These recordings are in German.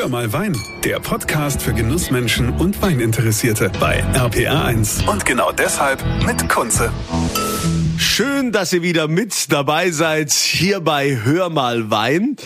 Hör mal Wein, der Podcast für Genussmenschen und Weininteressierte bei RPR1. Und genau deshalb mit Kunze. Schön, dass ihr wieder mit dabei seid hier bei Hör mal Wein.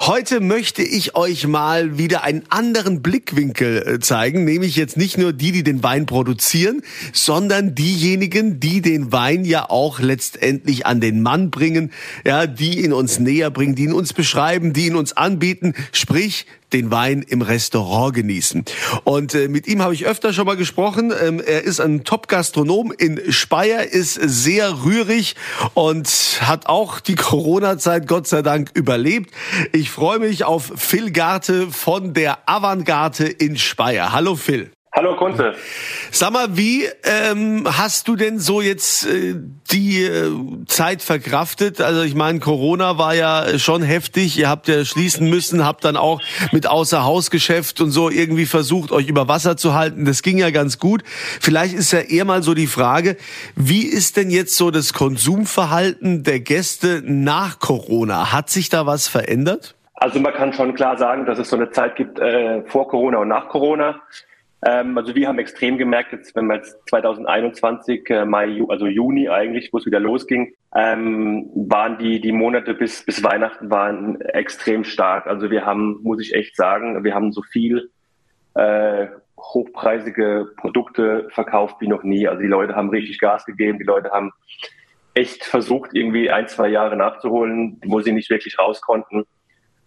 Heute möchte ich euch mal wieder einen anderen Blickwinkel äh, zeigen, nämlich jetzt nicht nur die, die den Wein produzieren, sondern diejenigen, die den Wein ja auch letztendlich an den Mann bringen, ja, die ihn uns näher bringen, die ihn uns beschreiben, die ihn uns anbieten, sprich den Wein im Restaurant genießen. Und äh, mit ihm habe ich öfter schon mal gesprochen. Ähm, er ist ein Top-Gastronom in Speyer, ist sehr rührig und hat auch die Corona-Zeit Gott sei Dank überlebt. Ich freue mich auf Phil Garte von der Avantgarde in Speyer. Hallo Phil. Hallo Kunze. Sag mal, wie ähm, hast du denn so jetzt äh, die äh, Zeit verkraftet? Also ich meine, Corona war ja schon heftig. Ihr habt ja schließen müssen, habt dann auch mit Außerhausgeschäft und so irgendwie versucht, euch über Wasser zu halten. Das ging ja ganz gut. Vielleicht ist ja eher mal so die Frage, wie ist denn jetzt so das Konsumverhalten der Gäste nach Corona? Hat sich da was verändert? Also man kann schon klar sagen, dass es so eine Zeit gibt äh, vor Corona und nach Corona. Ähm, also wir haben extrem gemerkt, jetzt, wenn wir jetzt 2021, äh, Mai, also Juni eigentlich, wo es wieder losging, ähm, waren die, die Monate bis, bis Weihnachten waren extrem stark. Also wir haben, muss ich echt sagen, wir haben so viel äh, hochpreisige Produkte verkauft wie noch nie. Also die Leute haben richtig Gas gegeben, die Leute haben echt versucht, irgendwie ein, zwei Jahre nachzuholen, wo sie nicht wirklich raus konnten.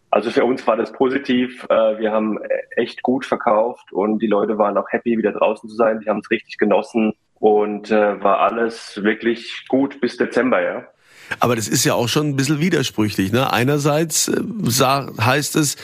Also für uns war das positiv. Äh, wir haben echt gut verkauft und die Leute waren auch happy, wieder draußen zu sein. Die haben es richtig genossen und äh, war alles wirklich gut bis Dezember, ja. Aber das ist ja auch schon ein bisschen widersprüchlich. Ne? Einerseits äh, heißt es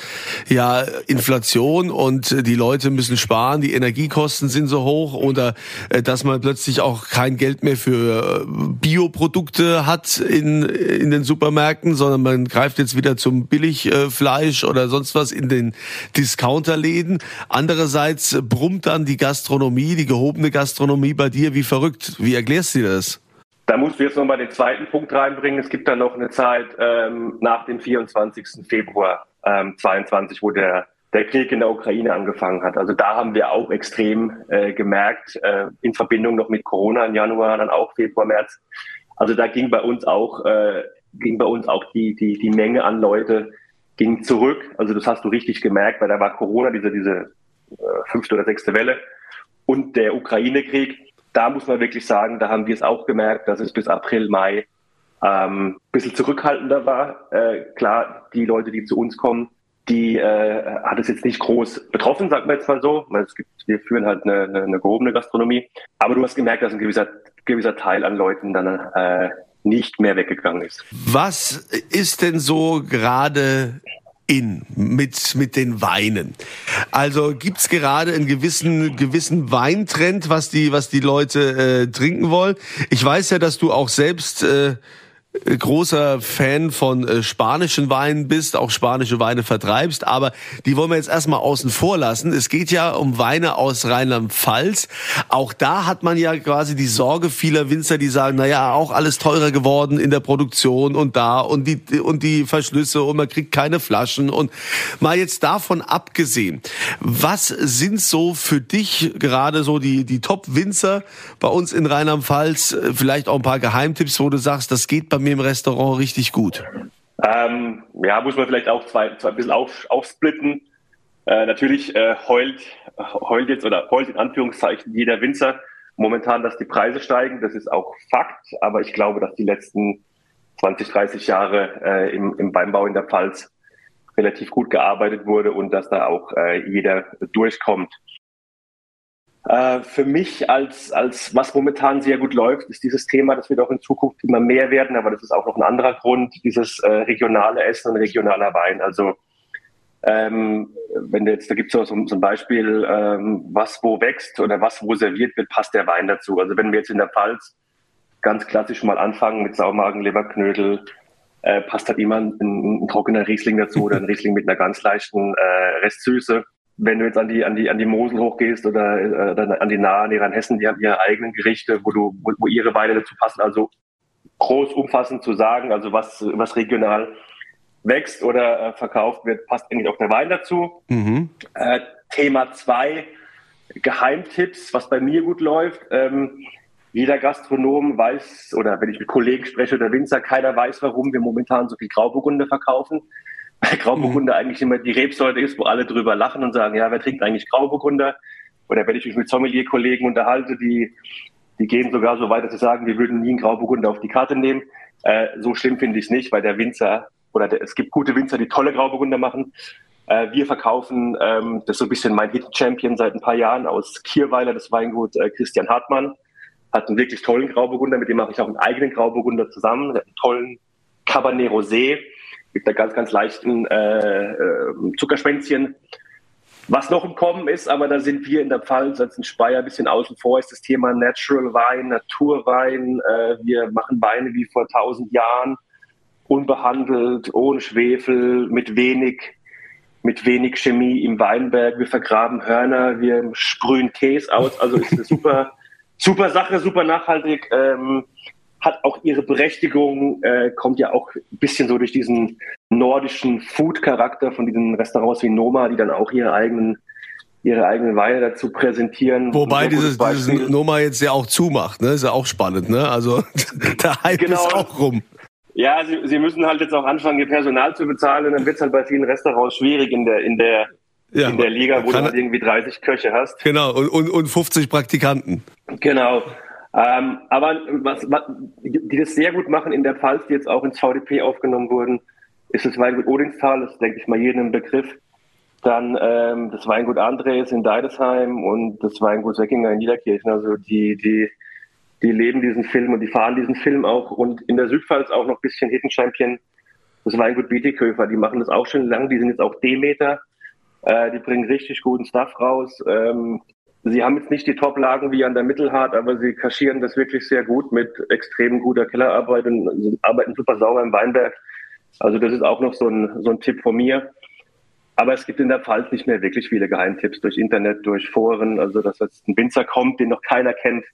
ja Inflation und die Leute müssen sparen, die Energiekosten sind so hoch oder äh, dass man plötzlich auch kein Geld mehr für äh, Bioprodukte hat in, in den Supermärkten, sondern man greift jetzt wieder zum Billigfleisch oder sonst was in den Discounterläden. Andererseits brummt dann die Gastronomie, die gehobene Gastronomie bei dir wie verrückt. Wie erklärst du dir das? Da musst du jetzt nochmal den zweiten Punkt reinbringen. Es gibt dann noch eine Zeit ähm, nach dem 24. Februar ähm, 22, wo der, der Krieg in der Ukraine angefangen hat. Also da haben wir auch extrem äh, gemerkt, äh, in Verbindung noch mit Corona im Januar, dann auch Februar, März. Also da ging bei uns auch, äh, ging bei uns auch die, die, die Menge an Leute ging zurück. Also das hast du richtig gemerkt, weil da war Corona, diese, diese äh, fünfte oder sechste Welle und der Ukraine-Krieg da muss man wirklich sagen, da haben wir es auch gemerkt, dass es bis April, Mai ähm, ein bisschen zurückhaltender war. Äh, klar, die Leute, die zu uns kommen, die äh, hat es jetzt nicht groß betroffen, sagt man jetzt mal so. Es gibt, wir führen halt eine, eine, eine gehobene Gastronomie. Aber du hast gemerkt, dass ein gewisser, gewisser Teil an Leuten dann äh, nicht mehr weggegangen ist. Was ist denn so gerade in mit, mit den Weinen. Also gibt's gerade einen gewissen, gewissen Weintrend, was die, was die Leute äh, trinken wollen. Ich weiß ja, dass du auch selbst äh, großer Fan von äh, spanischen Weinen bist, auch spanische Weine vertreibst, aber die wollen wir jetzt erstmal außen vor lassen. Es geht ja um Weine aus Rheinland-Pfalz. Auch da hat man ja quasi die Sorge vieler Winzer, die sagen, na ja, auch alles teurer geworden in der Produktion und da und die und die Verschlüsse und man kriegt keine Flaschen und mal jetzt davon abgesehen, was sind so für dich gerade so die die Top Winzer bei uns in Rheinland-Pfalz, vielleicht auch ein paar Geheimtipps, wo du sagst, das geht bei mir im Restaurant richtig gut? Ähm, ja, muss man vielleicht auch zwei, zwei ein bisschen auf, aufsplitten. Äh, natürlich äh, heult, heult jetzt oder heult in Anführungszeichen jeder Winzer momentan, dass die Preise steigen. Das ist auch Fakt, aber ich glaube, dass die letzten 20, 30 Jahre äh, im, im Weinbau in der Pfalz relativ gut gearbeitet wurde und dass da auch äh, jeder durchkommt. Äh, für mich als, als was momentan sehr gut läuft, ist dieses Thema, das wird auch in Zukunft immer mehr werden, aber das ist auch noch ein anderer Grund, dieses äh, regionale Essen und regionaler Wein. Also ähm, wenn jetzt, da gibt es so, so ein Beispiel, ähm, was wo wächst oder was wo serviert wird, passt der Wein dazu. Also wenn wir jetzt in der Pfalz ganz klassisch mal anfangen mit Saumagen, Leberknödel, äh, passt halt immer ein, ein, trockener Riesling dazu oder ein Riesling mit einer ganz leichten äh, Restsüße wenn du jetzt an die, an die, an die Mosel hochgehst oder, äh, dann an die Nahe, die Hessen, die haben ihre eigenen Gerichte, wo du, wo, wo ihre Weine dazu passen. Also groß umfassend zu sagen, also was, was regional wächst oder äh, verkauft wird, passt eigentlich auch der Wein dazu. Mhm. Äh, Thema zwei Geheimtipps, was bei mir gut läuft. Ähm, jeder Gastronom weiß, oder wenn ich mit Kollegen spreche oder Winzer, keiner weiß, warum wir momentan so viel Grauburgunder verkaufen. Weil Grauburgunder mhm. eigentlich immer die Rebsorte ist, wo alle drüber lachen und sagen, ja, wer trinkt eigentlich Grauburgunder? Oder wenn ich mich mit Sommelier-Kollegen unterhalte, die, die gehen sogar so weit, dass sie sagen, wir würden nie einen Grauburgunder auf die Karte nehmen. Äh, so schlimm finde ich es nicht, weil der Winzer, oder der, es gibt gute Winzer, die tolle Grauburgunder machen. Äh, wir verkaufen, ähm, das ist so ein bisschen mein Hidden Champion seit ein paar Jahren aus Kierweiler, das Weingut äh, Christian Hartmann hat einen wirklich tollen Grauburgunder, mit dem mache ich auch einen eigenen Grauburgunder zusammen, der hat einen tollen Cabernet Rosé mit einer ganz, ganz leichten äh, äh, Zuckerschwänzchen. Was noch im Kommen ist, aber da sind wir in der Pfalz als in Speyer ein bisschen außen vor, ist das Thema Natural Wein, Naturwein. Äh, wir machen Weine wie vor tausend Jahren, unbehandelt, ohne Schwefel, mit wenig, mit wenig Chemie im Weinberg. Wir vergraben Hörner, wir sprühen Tees aus. Also ist eine super super Sache, super nachhaltig. Ähm, hat auch ihre Berechtigung, äh, kommt ja auch ein bisschen so durch diesen nordischen Food-Charakter von diesen Restaurants wie Noma, die dann auch ihre eigenen ihre eigenen Weine dazu präsentieren. Wobei dieses, dieses Noma jetzt ja auch zumacht, ne? Ist ja auch spannend, ne? Also der Hype genau. ist auch rum. Ja, sie, sie müssen halt jetzt auch anfangen, ihr Personal zu bezahlen, und dann wird es halt bei vielen Restaurants schwierig in der in der ja, in der Liga, wo du halt irgendwie 30 Köche hast. Genau, und, und, und 50 Praktikanten. Genau. Ähm, aber was, was, die das sehr gut machen in der Pfalz, die jetzt auch ins VDP aufgenommen wurden, ist das Weingut Odinstal, das ist, denke ich mal, jedem Begriff. Dann ähm, das Weingut Andres in Deidesheim und das Weingut Säckinger in Niederkirchen. Also die, die, die leben diesen Film und die fahren diesen Film auch. Und in der Südpfalz auch noch ein bisschen Hidden Champion, das Weingut Bietigköfer. Die machen das auch schon lang. Die sind jetzt auch Demeter. Äh, die bringen richtig guten Stuff raus. Ähm, sie haben jetzt nicht die Top-Lagen wie an der Mittelhart, aber sie kaschieren das wirklich sehr gut mit extrem guter Kellerarbeit und arbeiten super sauber im Weinberg. Also das ist auch noch so ein, so ein Tipp von mir. Aber es gibt in der Pfalz nicht mehr wirklich viele Geheimtipps durch Internet, durch Foren. Also dass jetzt ein Winzer kommt, den noch keiner kennt,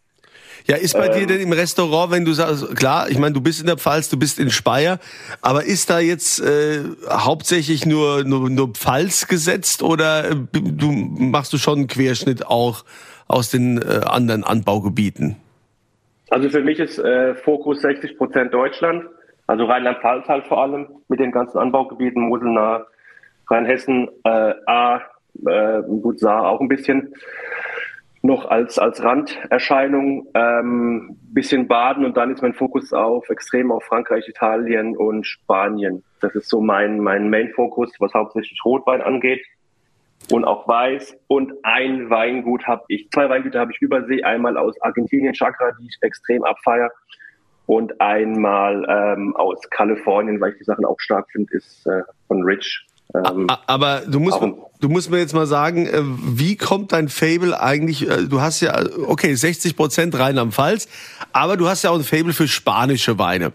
ja, ist bei ähm, dir denn im Restaurant, wenn du sagst, klar, ich meine, du bist in der Pfalz, du bist in Speyer, aber ist da jetzt äh, hauptsächlich nur, nur, nur Pfalz gesetzt oder äh, du machst du schon einen Querschnitt auch aus den äh, anderen Anbaugebieten? Also für mich ist äh, Fokus 60 Prozent Deutschland, also Rheinland-Pfalz halt vor allem mit den ganzen Anbaugebieten, Moselnah, Rheinhessen, äh, A, äh, gut, Saar auch ein bisschen noch als, als Randerscheinung ähm, bisschen baden und dann ist mein Fokus auf extrem auf Frankreich, Italien und Spanien. Das ist so mein, mein Main-Fokus, was hauptsächlich Rotwein angeht und auch Weiß. Und ein Weingut habe ich, zwei Weingüter habe ich übersee, einmal aus Argentinien, Chakra, die ich extrem abfeier und einmal ähm, aus Kalifornien, weil ich die Sachen auch stark finde, ist äh, von Rich ähm, Aber du musst, du musst mir jetzt mal sagen, äh, wie kommt dein Fable eigentlich? Äh, du hast ja, okay, 60 Prozent Rheinland-Pfalz, aber du hast ja auch ein Fable für spanische Weine.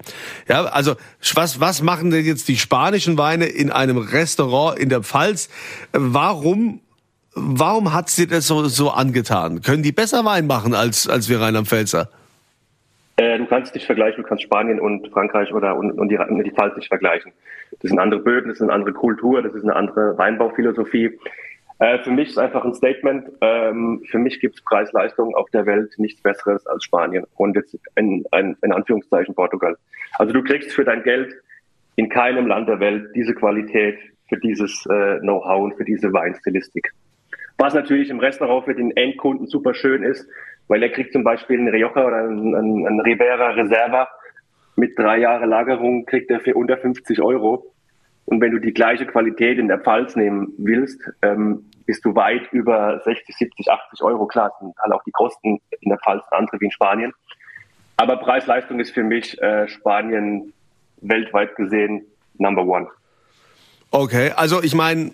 Ja, also was, was machen denn jetzt die spanischen Weine in einem Restaurant in der Pfalz? Warum, warum hat's dir das so, so angetan? Können die besser Wein machen als, als wir Rheinland-Pfälzer? Äh, du kannst nicht vergleichen, du kannst Spanien und Frankreich oder und, und die, die Pfalz nicht vergleichen. Das sind andere Böden, das ist eine andere Kultur, das ist eine andere Weinbauphilosophie. Äh, für mich ist einfach ein Statement. Ähm, für mich gibt es Preis-Leistung auf der Welt nichts Besseres als Spanien und jetzt in, in, in Anführungszeichen Portugal. Also du kriegst für dein Geld in keinem Land der Welt diese Qualität für dieses äh, Know-how und für diese Weinstilistik. Was natürlich im Restaurant für den Endkunden super schön ist, weil er kriegt zum Beispiel einen Rioja oder einen, einen, einen Ribera Reserva mit drei Jahre Lagerung, kriegt er für unter 50 Euro. Und wenn du die gleiche Qualität in der Pfalz nehmen willst, ähm, bist du weit über 60, 70, 80 Euro. Klar, sind halt auch die Kosten in der Pfalz andere wie in Spanien. Aber Preis-Leistung ist für mich äh, Spanien weltweit gesehen Number One. Okay, also ich meine,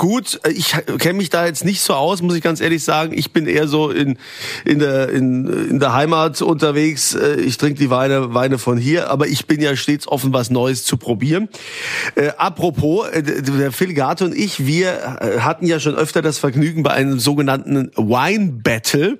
gut. Ich kenne mich da jetzt nicht so aus, muss ich ganz ehrlich sagen. Ich bin eher so in, in, der, in, in der Heimat unterwegs. Äh, ich trinke die Weine, Weine von hier, aber ich bin ja stets offen, was Neues zu probieren. Äh, apropos, äh, der Phil Garte und ich, wir äh, hatten ja schon öfter das Vergnügen bei einem sogenannten Wine Battle.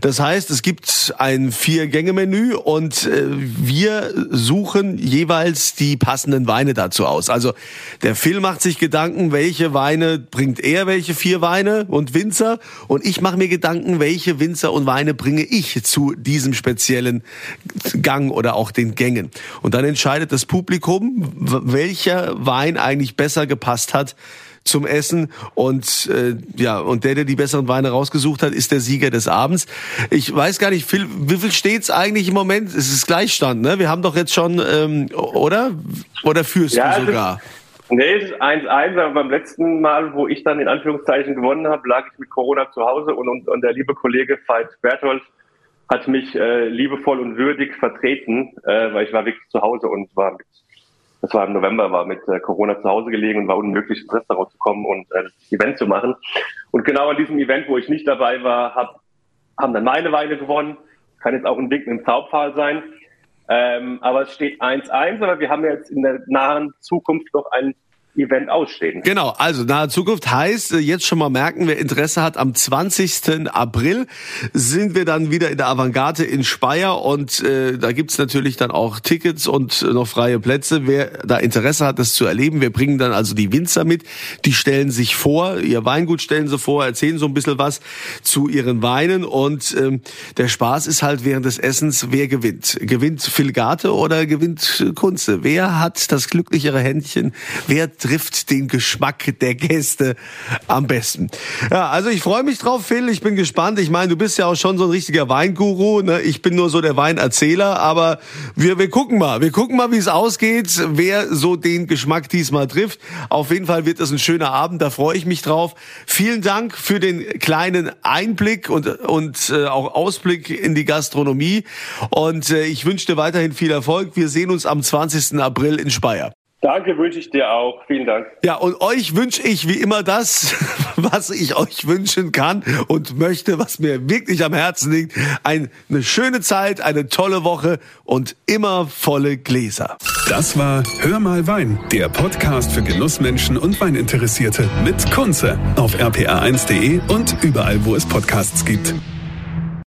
Das heißt, es gibt ein Vier-Gänge-Menü und äh, wir suchen jeweils die passenden Weine dazu aus. Also der Phil macht sich Gedanken, welche Weine bringt er, welche vier Weine und Winzer. Und ich mache mir Gedanken, welche Winzer und Weine bringe ich zu diesem speziellen Gang oder auch den Gängen. Und dann entscheidet das Publikum, welcher Wein eigentlich besser gepasst hat zum Essen. Und äh, ja und der der die besseren Weine rausgesucht hat ist der Sieger des Abends. Ich weiß gar nicht Phil, wie viel steht's eigentlich im Moment? Es ist Gleichstand ne? Wir haben doch jetzt schon ähm, oder? Oder führst ja, du sogar Nee, ist 1-1, aber beim letzten Mal, wo ich dann in Anführungszeichen gewonnen habe, lag ich mit Corona zu Hause und, und, und der liebe Kollege Veit Berthold hat mich äh, liebevoll und würdig vertreten, äh, weil ich war wirklich zu Hause und war mit, das war im November, war mit äh, Corona zu Hause gelegen und war unmöglich ins Restaurant zu kommen und äh, das Event zu machen. Und genau an diesem Event, wo ich nicht dabei war, hab, haben dann meine Weine gewonnen. Kann jetzt auch ein Ding im Zaubpfahl sein. Ähm, aber es steht 1-1, aber wir haben jetzt in der nahen Zukunft noch ein Event ausstehen. Genau, also nahe Zukunft heißt äh, jetzt schon mal merken, wer Interesse hat, am 20. April sind wir dann wieder in der Avantgarde in Speyer und äh, da gibt's natürlich dann auch Tickets und noch freie Plätze. Wer da Interesse hat, das zu erleben, wir bringen dann also die Winzer mit, die stellen sich vor, ihr Weingut stellen sie vor, erzählen so ein bisschen was zu ihren Weinen und ähm, der Spaß ist halt während des Essens, wer gewinnt. Gewinnt Filgate oder gewinnt Kunze? Wer hat das glücklichere Händchen? Wer trifft den Geschmack der Gäste am besten. Ja, also ich freue mich drauf, Phil. Ich bin gespannt. Ich meine, du bist ja auch schon so ein richtiger Weinguru. Ne? Ich bin nur so der Weinerzähler, aber wir, wir gucken mal. Wir gucken mal, wie es ausgeht, wer so den Geschmack diesmal trifft. Auf jeden Fall wird es ein schöner Abend. Da freue ich mich drauf. Vielen Dank für den kleinen Einblick und, und äh, auch Ausblick in die Gastronomie. Und äh, ich wünsche dir weiterhin viel Erfolg. Wir sehen uns am 20. April in Speyer. Danke, wünsche ich dir auch. Vielen Dank. Ja, und euch wünsche ich wie immer das, was ich euch wünschen kann und möchte, was mir wirklich am Herzen liegt. Eine schöne Zeit, eine tolle Woche und immer volle Gläser. Das war Hör mal Wein, der Podcast für Genussmenschen und Weininteressierte mit Kunze auf rpa1.de und überall, wo es Podcasts gibt.